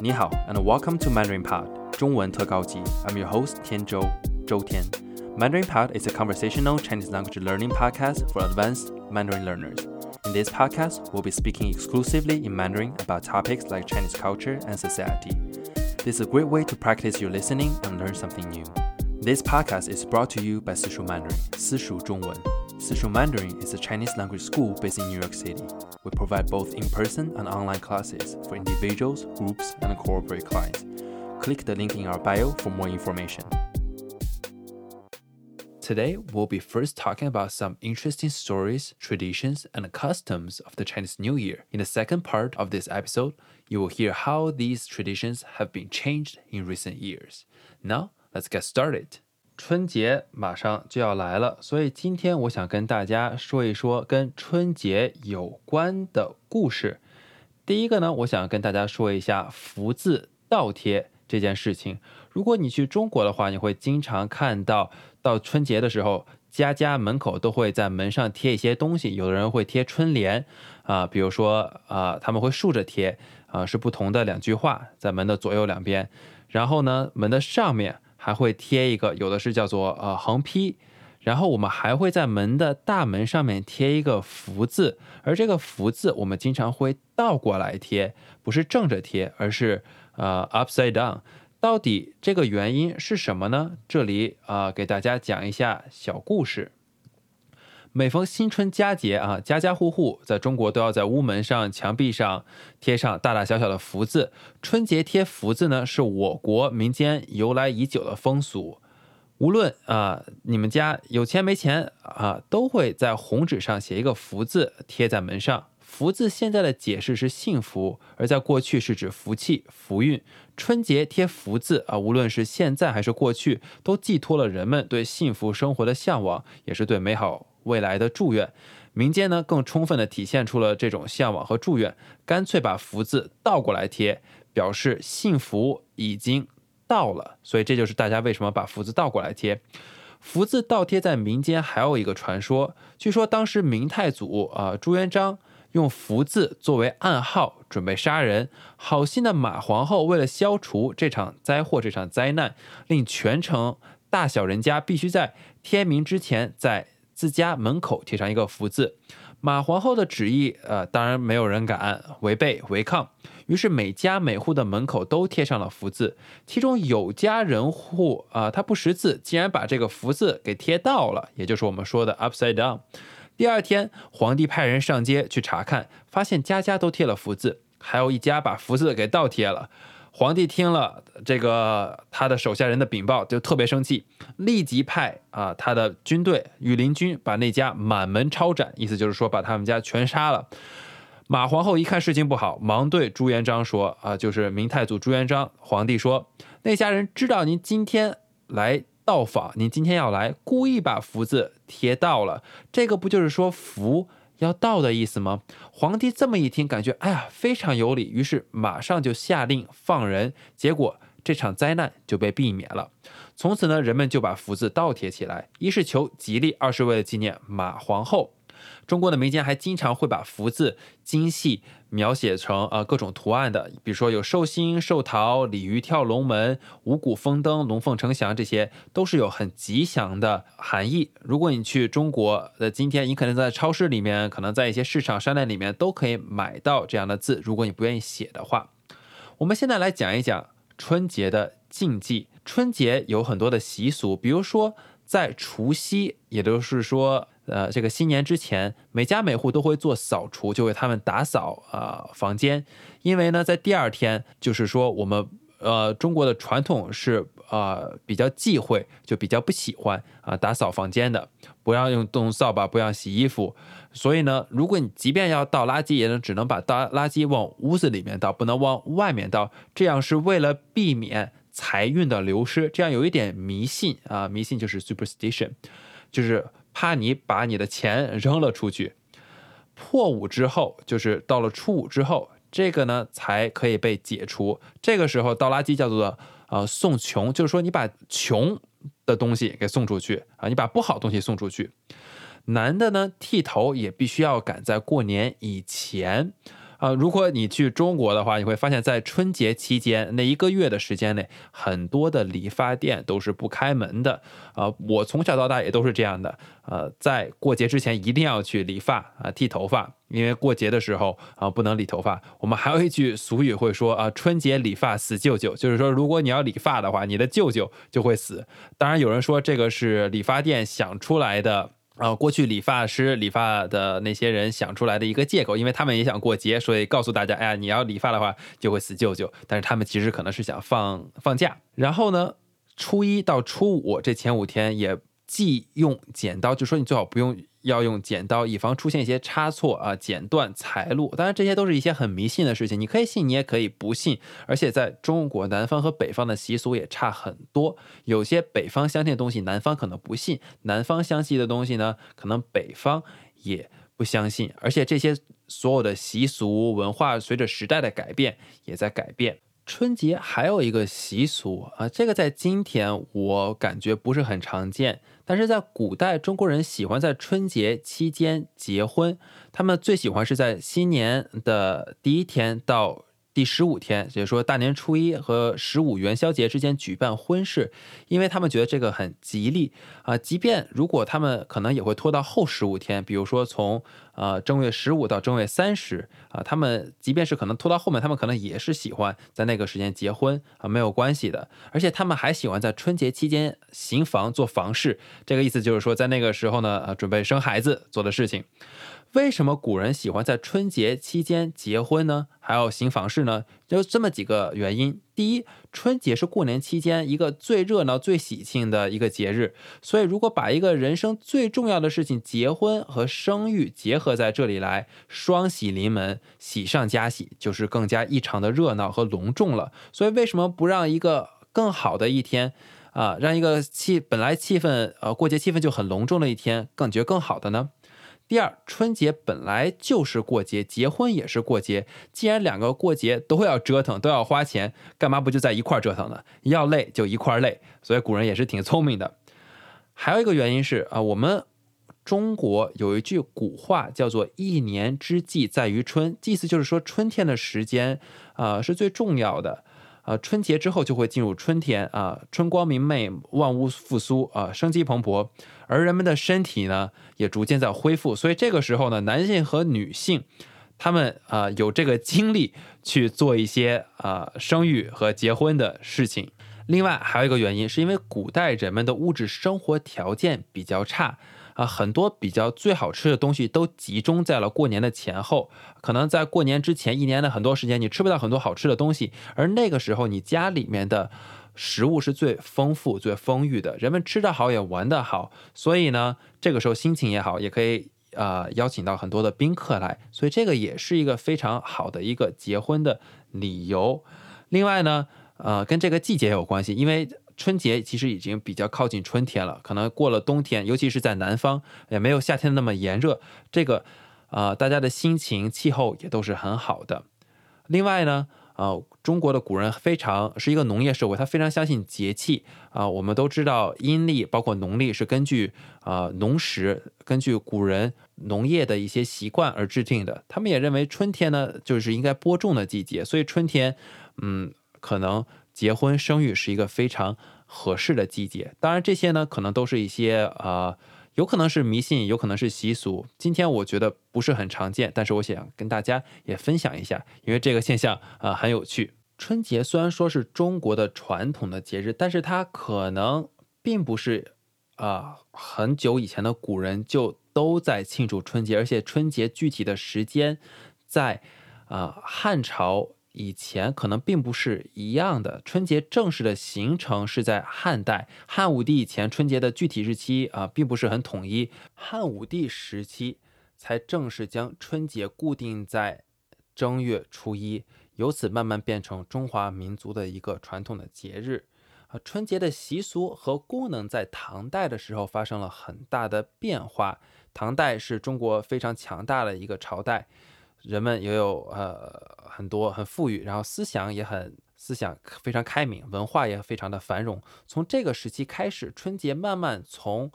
你好，and welcome to Mandarin Pod 中文特高级。I'm your host 天周周天。Mandarin Pod is a conversational Chinese language learning podcast for advanced Mandarin learners. In this podcast, we'll be speaking exclusively in Mandarin about topics like Chinese culture and society. This is a great way to practice your listening and learn something new. This podcast is brought to you by Sishu Mandarin, Sishu 中文。Sishu Mandarin is a Chinese language school based in New York City. We provide both in-person and online classes for individuals, groups, and corporate clients. Click the link in our bio for more information. Today, we'll be first talking about some interesting stories, traditions, and customs of the Chinese New Year. In the second part of this episode, you will hear how these traditions have been changed in recent years. Now, let's get started. 春节马上就要来了，所以今天我想跟大家说一说跟春节有关的故事。第一个呢，我想跟大家说一下福字倒贴这件事情。如果你去中国的话，你会经常看到，到春节的时候，家家门口都会在门上贴一些东西。有的人会贴春联啊，比如说啊，他们会竖着贴啊，是不同的两句话在门的左右两边。然后呢，门的上面。还会贴一个，有的是叫做呃横批，然后我们还会在门的大门上面贴一个福字，而这个福字我们经常会倒过来贴，不是正着贴，而是呃 upside down。到底这个原因是什么呢？这里啊给大家讲一下小故事。每逢新春佳节啊，家家户户在中国都要在屋门上、墙壁上贴上大大小小的福字。春节贴福字呢，是我国民间由来已久的风俗。无论啊，你们家有钱没钱啊，都会在红纸上写一个福字，贴在门上。福字现在的解释是幸福，而在过去是指福气、福运。春节贴福字啊，无论是现在还是过去，都寄托了人们对幸福生活的向往，也是对美好。未来的祝愿，民间呢更充分的体现出了这种向往和祝愿，干脆把福字倒过来贴，表示幸福已经到了。所以这就是大家为什么把福字倒过来贴。福字倒贴在民间还有一个传说，据说当时明太祖啊朱元璋用福字作为暗号准备杀人，好心的马皇后为了消除这场灾祸、这场灾难，令全城大小人家必须在天明之前在。自家门口贴上一个福字，马皇后的旨意，呃，当然没有人敢违背违抗，于是每家每户的门口都贴上了福字。其中有家人户啊，他不识字，竟然把这个福字给贴倒了，也就是我们说的 upside down。第二天，皇帝派人上街去查看，发现家家都贴了福字，还有一家把福字给倒贴了。皇帝听了这个他的手下人的禀报，就特别生气，立即派啊他的军队羽林军把那家满门抄斩，意思就是说把他们家全杀了。马皇后一看事情不好，忙对朱元璋说：“啊，就是明太祖朱元璋，皇帝说那家人知道您今天来到访，您今天要来，故意把福字贴到了，这个不就是说福？”要到的意思吗？皇帝这么一听，感觉哎呀非常有理，于是马上就下令放人，结果这场灾难就被避免了。从此呢，人们就把福字倒贴起来，一是求吉利，二是为了纪念马皇后。中国的民间还经常会把福字精细描写成呃各种图案的，比如说有寿星、寿桃、鲤鱼跳龙门、五谷丰登、龙凤呈祥，这些都是有很吉祥的含义。如果你去中国的今天，你可能在超市里面，可能在一些市场商店里面都可以买到这样的字。如果你不愿意写的话，我们现在来讲一讲春节的禁忌。春节有很多的习俗，比如说在除夕，也就是说。呃，这个新年之前，每家每户都会做扫除，就为他们打扫啊房间。因为呢，在第二天，就是说我们呃中国的传统是啊比较忌讳，就比较不喜欢啊打扫房间的，不要用动扫把，不要洗衣服。所以呢，如果你即便要倒垃圾，也能只能把倒垃圾往屋子里面倒，不能往外面倒。这样是为了避免财运的流失，这样有一点迷信啊，迷信就是 superstition，就是。怕你把你的钱扔了出去，破五之后，就是到了初五之后，这个呢才可以被解除。这个时候倒垃圾叫做呃送穷，就是说你把穷的东西给送出去啊，你把不好东西送出去。男的呢剃头也必须要赶在过年以前啊，如果你去中国的话，你会发现在春节期间那一个月的时间内，很多的理发店都是不开门的。啊，我从小到大也都是这样的。呃，在过节之前一定要去理发啊，剃头发，因为过节的时候啊不能理头发。我们还有一句俗语会说啊，春节理发死舅舅，就是说如果你要理发的话，你的舅舅就会死。当然有人说这个是理发店想出来的。啊，过去理发师、理发的那些人想出来的一个借口，因为他们也想过节，所以告诉大家，哎呀，你要理发的话就会死舅舅。但是他们其实可能是想放放假。然后呢，初一到初五这前五天也忌用剪刀，就说你最好不用。要用剪刀，以防出现一些差错啊，剪断财路。当然，这些都是一些很迷信的事情，你可以信，你也可以不信。而且，在中国南方和北方的习俗也差很多，有些北方相信的东西，南方可能不信；南方相信的东西呢，可能北方也不相信。而且，这些所有的习俗文化，随着时代的改变，也在改变。春节还有一个习俗啊，这个在今天我感觉不是很常见。但是在古代，中国人喜欢在春节期间结婚，他们最喜欢是在新年的第一天到。第十五天，也就是说大年初一和十五元宵节之间举办婚事，因为他们觉得这个很吉利啊。即便如果他们可能也会拖到后十五天，比如说从呃正月十五到正月三十啊，他们即便是可能拖到后面，他们可能也是喜欢在那个时间结婚啊，没有关系的。而且他们还喜欢在春节期间行房做房事，这个意思就是说在那个时候呢，呃，准备生孩子做的事情。为什么古人喜欢在春节期间结婚呢？还要行房事呢？就这么几个原因。第一，春节是过年期间一个最热闹、最喜庆的一个节日，所以如果把一个人生最重要的事情——结婚和生育结合在这里来，双喜临门，喜上加喜，就是更加异常的热闹和隆重了。所以，为什么不让一个更好的一天啊，让一个气本来气氛呃过节气氛就很隆重的一天，感觉更好的呢？第二，春节本来就是过节，结婚也是过节。既然两个过节都要折腾，都要花钱，干嘛不就在一块儿折腾呢？要累就一块儿累。所以古人也是挺聪明的。还有一个原因是啊，我们中国有一句古话叫做“一年之计在于春”，意思就是说春天的时间啊是最重要的。啊，春节之后就会进入春天啊，春光明媚，万物复苏啊，生机蓬勃，而人们的身体呢也逐渐在恢复，所以这个时候呢，男性和女性，他们啊有这个精力去做一些啊生育和结婚的事情。另外还有一个原因，是因为古代人们的物质生活条件比较差。啊，很多比较最好吃的东西都集中在了过年的前后，可能在过年之前一年的很多时间，你吃不到很多好吃的东西，而那个时候你家里面的食物是最丰富、最丰裕的，人们吃得好也玩得好，所以呢，这个时候心情也好，也可以啊邀请到很多的宾客来，所以这个也是一个非常好的一个结婚的理由。另外呢，呃，跟这个季节有关系，因为。春节其实已经比较靠近春天了，可能过了冬天，尤其是在南方，也没有夏天那么炎热。这个，呃，大家的心情、气候也都是很好的。另外呢，呃，中国的古人非常是一个农业社会，他非常相信节气啊。我们都知道阴历包括农历是根据呃农时，根据古人农业的一些习惯而制定的。他们也认为春天呢就是应该播种的季节，所以春天，嗯，可能。结婚生育是一个非常合适的季节，当然这些呢可能都是一些呃，有可能是迷信，有可能是习俗。今天我觉得不是很常见，但是我想跟大家也分享一下，因为这个现象啊很有趣。春节虽然说是中国的传统的节日，但是它可能并不是啊很久以前的古人就都在庆祝春节，而且春节具体的时间在啊汉朝。以前可能并不是一样的，春节正式的形成是在汉代，汉武帝以前春节的具体日期啊，并不是很统一，汉武帝时期才正式将春节固定在正月初一，由此慢慢变成中华民族的一个传统的节日。啊，春节的习俗和功能在唐代的时候发生了很大的变化，唐代是中国非常强大的一个朝代。人们也有呃很多很富裕，然后思想也很思想非常开明，文化也非常的繁荣。从这个时期开始，春节慢慢从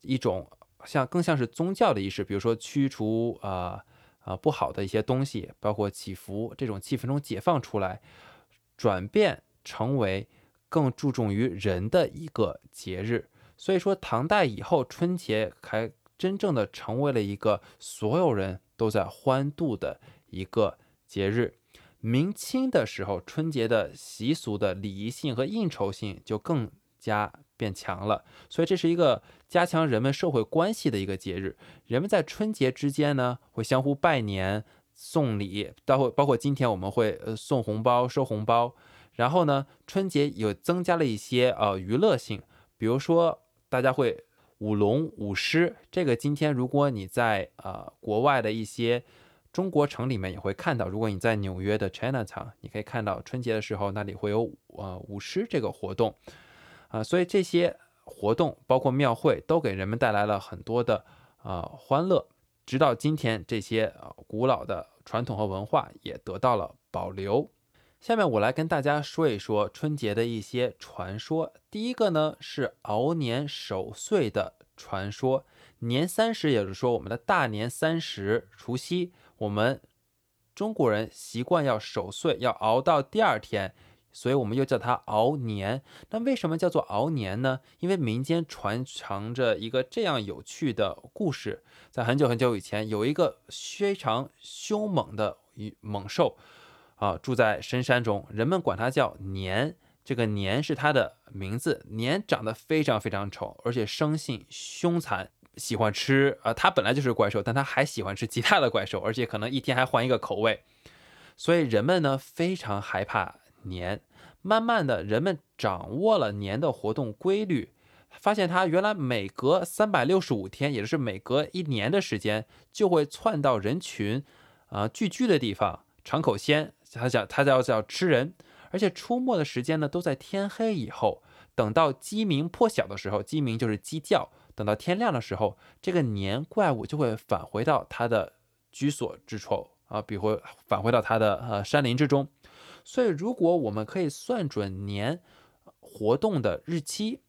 一种像更像是宗教的仪式，比如说驱除啊啊不好的一些东西，包括祈福这种气氛中解放出来，转变成为更注重于人的一个节日。所以说，唐代以后春节还真正的成为了一个所有人都在欢度的一个节日。明清的时候，春节的习俗的礼仪性和应酬性就更加变强了，所以这是一个加强人们社会关系的一个节日。人们在春节之间呢，会相互拜年、送礼，包括包括今天我们会呃送红包、收红包。然后呢，春节有增加了一些呃娱乐性，比如说大家会舞龙舞狮。这个今天如果你在呃国外的一些。中国城里面也会看到，如果你在纽约的 Chinatown，你可以看到春节的时候那里会有呃舞狮这个活动，啊，所以这些活动包括庙会都给人们带来了很多的啊欢乐。直到今天，这些古老的传统和文化也得到了保留。下面我来跟大家说一说春节的一些传说。第一个呢是熬年守岁的传说，年三十，也就是说我们的大年三十，除夕。我们中国人习惯要守岁，要熬到第二天，所以我们又叫它熬年。那为什么叫做熬年呢？因为民间传承着一个这样有趣的故事：在很久很久以前，有一个非常凶猛的猛兽啊，住在深山中，人们管它叫年。这个年是它的名字。年长得非常非常丑，而且生性凶残。喜欢吃啊，它本来就是怪兽，但它还喜欢吃其他的怪兽，而且可能一天还换一个口味，所以人们呢非常害怕年。慢慢的，人们掌握了年的活动规律，发现它原来每隔三百六十五天，也就是每隔一年的时间，就会窜到人群啊聚居的地方尝口鲜。他叫他叫叫吃人，而且出没的时间呢都在天黑以后，等到鸡鸣破晓的时候，鸡鸣就是鸡叫。等到天亮的时候，这个年怪物就会返回到它的居所之处啊，比如返回到它的呃山林之中。所以，如果我们可以算准年活动的日期，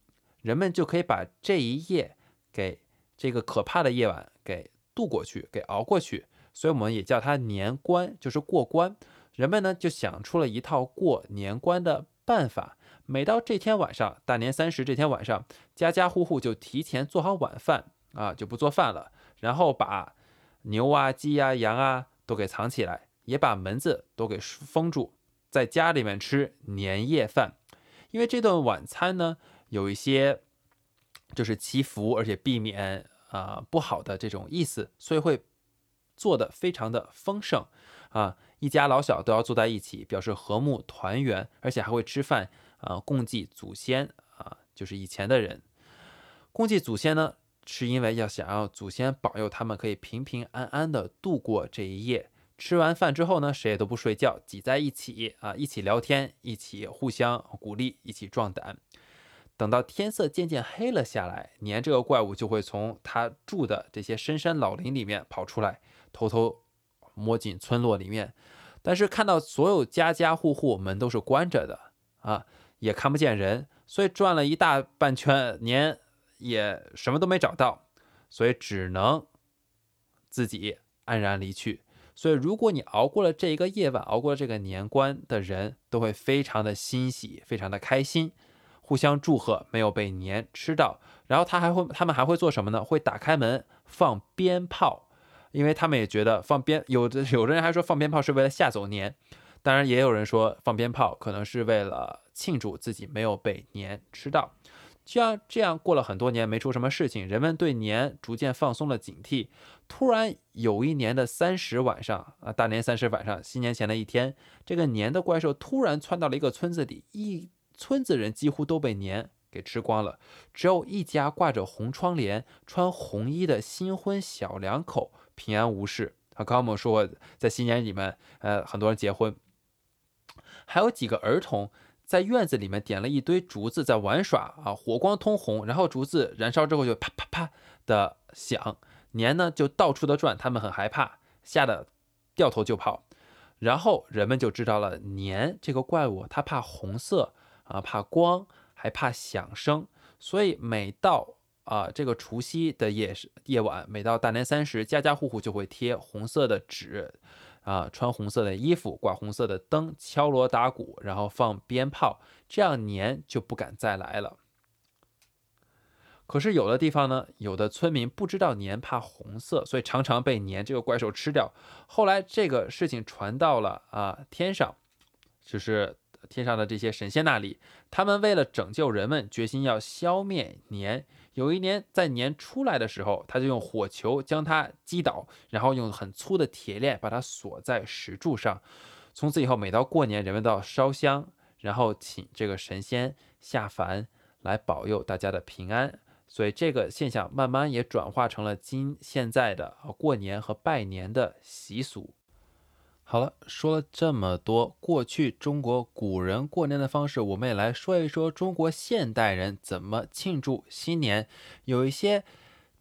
人们就可以把这一夜给这个可怕的夜晚给度过去，给熬过去。所以，我们也叫它年关，就是过关。人们呢就想出了一套过年关的办法。每到这天晚上，大年三十这天晚上，家家户户就提前做好晚饭啊，就不做饭了，然后把牛啊、鸡啊、羊啊都给藏起来，也把门子都给封住，在家里面吃年夜饭。因为这顿晚餐呢，有一些就是祈福，而且避免啊不好的这种意思，所以会做的非常的丰盛啊，一家老小都要坐在一起，表示和睦团圆，而且还会吃饭。啊，共祭祖先啊，就是以前的人共祭祖先呢，是因为要想要祖先保佑他们可以平平安安的度过这一夜。吃完饭之后呢，谁也都不睡觉，挤在一起啊，一起聊天，一起互相鼓励，一起壮胆。等到天色渐渐黑了下来，年这个怪物就会从他住的这些深山老林里面跑出来，偷偷摸进村落里面。但是看到所有家家户户门都是关着的啊。也看不见人，所以转了一大半圈年也什么都没找到，所以只能自己安然离去。所以，如果你熬过了这一个夜晚，熬过了这个年关的人，都会非常的欣喜，非常的开心，互相祝贺没有被年吃到。然后他还会，他们还会做什么呢？会打开门放鞭炮，因为他们也觉得放鞭，有的有的人还说放鞭炮是为了吓走年。当然，也有人说放鞭炮可能是为了庆祝自己没有被年吃到。就像这样过了很多年没出什么事情，人们对年逐渐放松了警惕。突然有一年的三十晚上啊，大年三十晚上，新年前的一天，这个年的怪兽突然窜到了一个村子里，一村子人几乎都被年给吃光了，只有一家挂着红窗帘、穿红衣的新婚小两口平安无事。他刚我们说在新年里面，呃，很多人结婚。还有几个儿童在院子里面点了一堆竹子在玩耍啊，火光通红，然后竹子燃烧之后就啪啪啪的响，年呢就到处的转，他们很害怕，吓得掉头就跑。然后人们就知道了，年这个怪物它怕红色啊，怕光，还怕响声，所以每到啊，这个除夕的夜夜晚，每到大年三十，家家户户就会贴红色的纸，啊，穿红色的衣服，挂红色的灯，敲锣打鼓，然后放鞭炮，这样年就不敢再来了。可是有的地方呢，有的村民不知道年怕红色，所以常常被年这个怪兽吃掉。后来这个事情传到了啊天上，就是天上的这些神仙那里，他们为了拯救人们，决心要消灭年。有一年在年出来的时候，他就用火球将它击倒，然后用很粗的铁链把它锁在石柱上。从此以后，每到过年，人们都要烧香，然后请这个神仙下凡来保佑大家的平安。所以这个现象慢慢也转化成了今现在的过年和拜年的习俗。好了，说了这么多过去中国古人过年的方式，我们也来说一说中国现代人怎么庆祝新年。有一些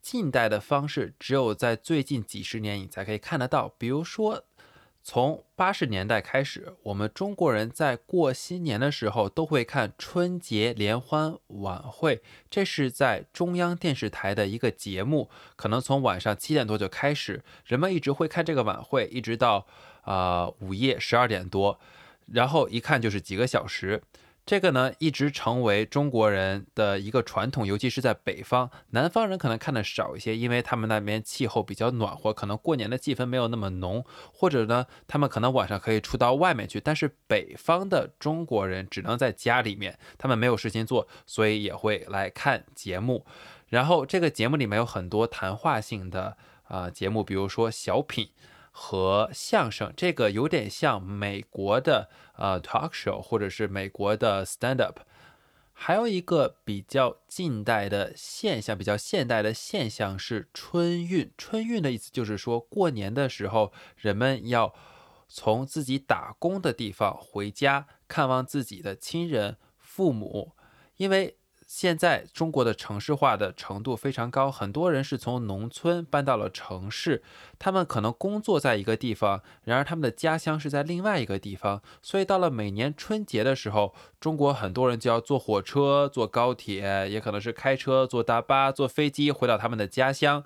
近代的方式，只有在最近几十年你才可以看得到，比如说。从八十年代开始，我们中国人在过新年的时候都会看春节联欢晚会。这是在中央电视台的一个节目，可能从晚上七点多就开始，人们一直会看这个晚会，一直到啊午夜十二点多，然后一看就是几个小时。这个呢，一直成为中国人的一个传统，尤其是在北方，南方人可能看的少一些，因为他们那边气候比较暖和，可能过年的气氛没有那么浓，或者呢，他们可能晚上可以出到外面去。但是北方的中国人只能在家里面，他们没有事情做，所以也会来看节目。然后这个节目里面有很多谈话性的啊节目，比如说小品。和相声，这个有点像美国的呃 talk show，或者是美国的 stand up。还有一个比较近代的现象，比较现代的现象是春运。春运的意思就是说过年的时候，人们要从自己打工的地方回家看望自己的亲人、父母，因为。现在中国的城市化的程度非常高，很多人是从农村搬到了城市，他们可能工作在一个地方，然而他们的家乡是在另外一个地方，所以到了每年春节的时候，中国很多人就要坐火车、坐高铁，也可能是开车、坐大巴、坐飞机回到他们的家乡。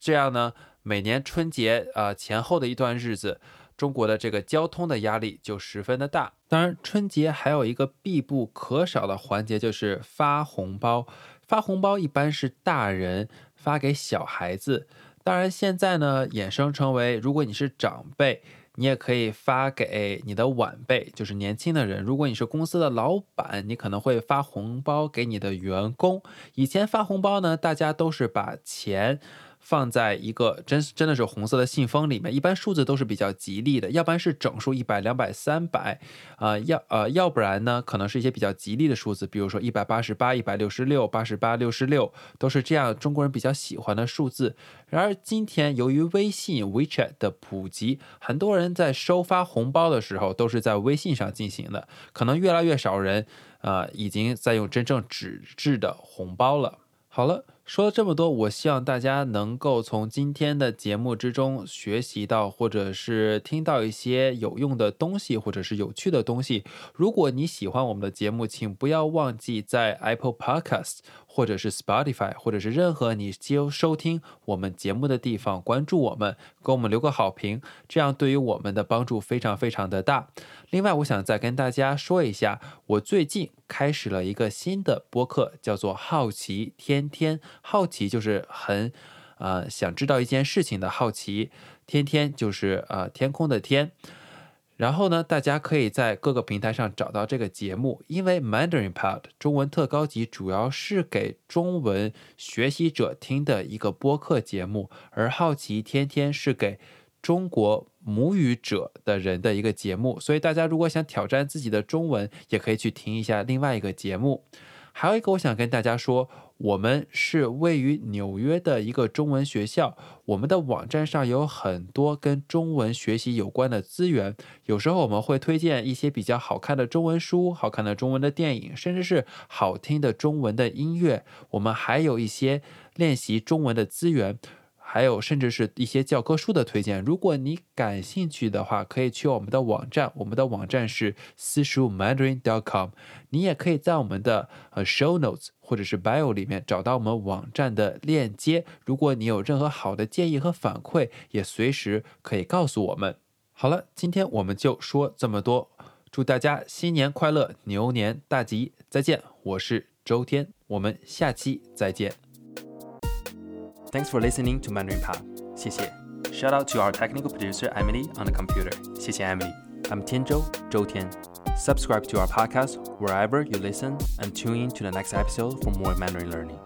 这样呢，每年春节啊前后的一段日子。中国的这个交通的压力就十分的大。当然，春节还有一个必不可少的环节，就是发红包。发红包一般是大人发给小孩子。当然，现在呢，衍生成为，如果你是长辈，你也可以发给你的晚辈，就是年轻的人。如果你是公司的老板，你可能会发红包给你的员工。以前发红包呢，大家都是把钱。放在一个真真的是红色的信封里面，一般数字都是比较吉利的，要不然是整数一百、两百、三百，啊，要呃，要不然呢，可能是一些比较吉利的数字，比如说一百八十八、一百六十六、八十八、六十六，都是这样中国人比较喜欢的数字。然而今天由于微信 WeChat 的普及，很多人在收发红包的时候都是在微信上进行的，可能越来越少人啊已经在用真正纸质的红包了。好了。说了这么多，我希望大家能够从今天的节目之中学习到，或者是听到一些有用的东西，或者是有趣的东西。如果你喜欢我们的节目，请不要忘记在 Apple Podcast。或者是 Spotify，或者是任何你接收听我们节目的地方，关注我们，给我们留个好评，这样对于我们的帮助非常非常的大。另外，我想再跟大家说一下，我最近开始了一个新的播客，叫做“好奇天天”。好奇就是很，呃，想知道一件事情的好奇。天天就是呃天空的天。然后呢，大家可以在各个平台上找到这个节目，因为 Mandarin Pod 中文特高级主要是给中文学习者听的一个播客节目，而好奇天天是给中国母语者的人的一个节目，所以大家如果想挑战自己的中文，也可以去听一下另外一个节目。还有一个，我想跟大家说。我们是位于纽约的一个中文学校，我们的网站上有很多跟中文学习有关的资源。有时候我们会推荐一些比较好看的中文书、好看的中文的电影，甚至是好听的中文的音乐。我们还有一些练习中文的资源。还有甚至是一些教科书的推荐。如果你感兴趣的话，可以去我们的网站，我们的网站是私塾 Mandarin.com。你也可以在我们的呃 Show Notes 或者是 Bio 里面找到我们网站的链接。如果你有任何好的建议和反馈，也随时可以告诉我们。好了，今天我们就说这么多。祝大家新年快乐，牛年大吉！再见，我是周天，我们下期再见。Thanks for listening to Mandarin Pop，谢谢。Shout out to our technical producer Emily on the computer，谢谢 Emily。I'm 天周，周天。Subscribe to our podcast wherever you listen and tune in to the next episode for more Mandarin learning.